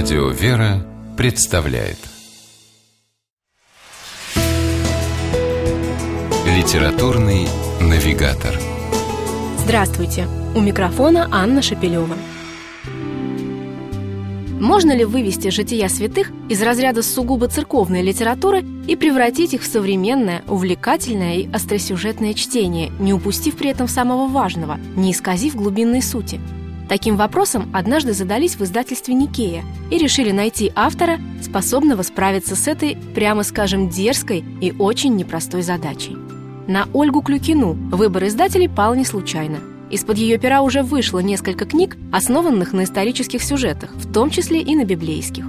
Радио «Вера» представляет Литературный навигатор Здравствуйте! У микрофона Анна Шапилева. Можно ли вывести жития святых из разряда сугубо церковной литературы и превратить их в современное, увлекательное и остросюжетное чтение, не упустив при этом самого важного, не исказив глубинной сути – Таким вопросом однажды задались в издательстве «Никея» и решили найти автора, способного справиться с этой, прямо скажем, дерзкой и очень непростой задачей. На Ольгу Клюкину выбор издателей пал не случайно. Из-под ее пера уже вышло несколько книг, основанных на исторических сюжетах, в том числе и на библейских.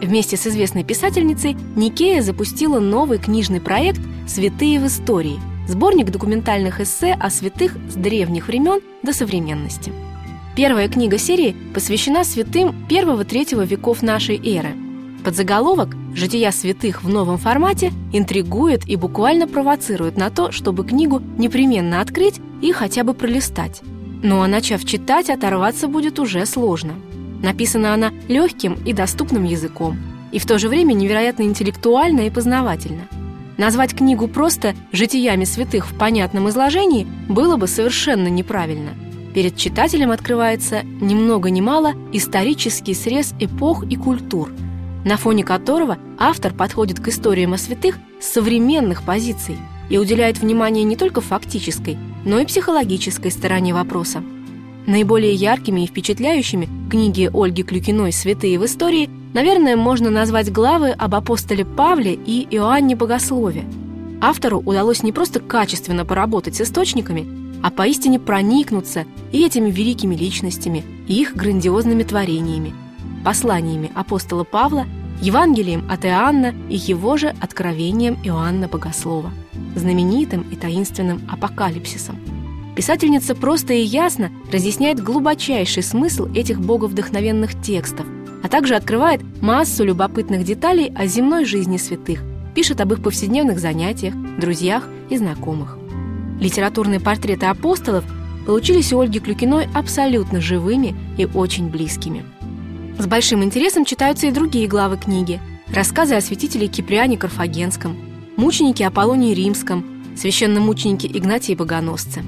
Вместе с известной писательницей Никея запустила новый книжный проект «Святые в истории» – сборник документальных эссе о святых с древних времен до современности. Первая книга серии посвящена святым первого-третьего веков нашей эры. Подзаголовок «Жития святых в новом формате» интригует и буквально провоцирует на то, чтобы книгу непременно открыть и хотя бы пролистать. Ну а начав читать, оторваться будет уже сложно. Написана она легким и доступным языком, и в то же время невероятно интеллектуально и познавательно. Назвать книгу просто «Житиями святых в понятном изложении» было бы совершенно неправильно – перед читателем открывается ни много ни мало исторический срез эпох и культур, на фоне которого автор подходит к историям о святых с современных позиций и уделяет внимание не только фактической, но и психологической стороне вопроса. Наиболее яркими и впечатляющими книги Ольги Клюкиной «Святые в истории» наверное, можно назвать главы об апостоле Павле и Иоанне Богослове. Автору удалось не просто качественно поработать с источниками, а поистине проникнуться и этими великими личностями, и их грандиозными творениями, посланиями апостола Павла, Евангелием от Иоанна и его же откровением Иоанна Богослова, знаменитым и таинственным апокалипсисом. Писательница просто и ясно разъясняет глубочайший смысл этих боговдохновенных текстов, а также открывает массу любопытных деталей о земной жизни святых, пишет об их повседневных занятиях, друзьях и знакомых. Литературные портреты апостолов получились у Ольги Клюкиной абсолютно живыми и очень близкими. С большим интересом читаются и другие главы книги. Рассказы о святителе Киприане Карфагенском, мученике Аполлонии Римском, священномученике Игнатии Богоносце.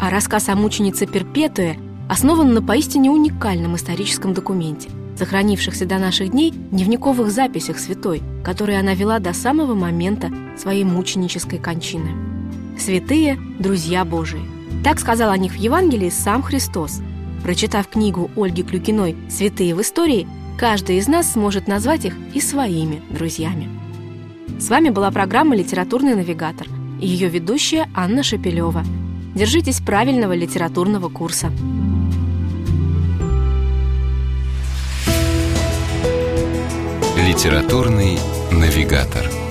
А рассказ о мученице Перпетуе основан на поистине уникальном историческом документе, сохранившихся до наших дней дневниковых записях святой, которые она вела до самого момента своей мученической кончины. Святые – друзья Божии. Так сказал о них в Евангелии сам Христос. Прочитав книгу Ольги Клюкиной «Святые в истории», каждый из нас сможет назвать их и своими друзьями. С вами была программа «Литературный навигатор» и ее ведущая Анна Шапилева. Держитесь правильного литературного курса. Литературный навигатор.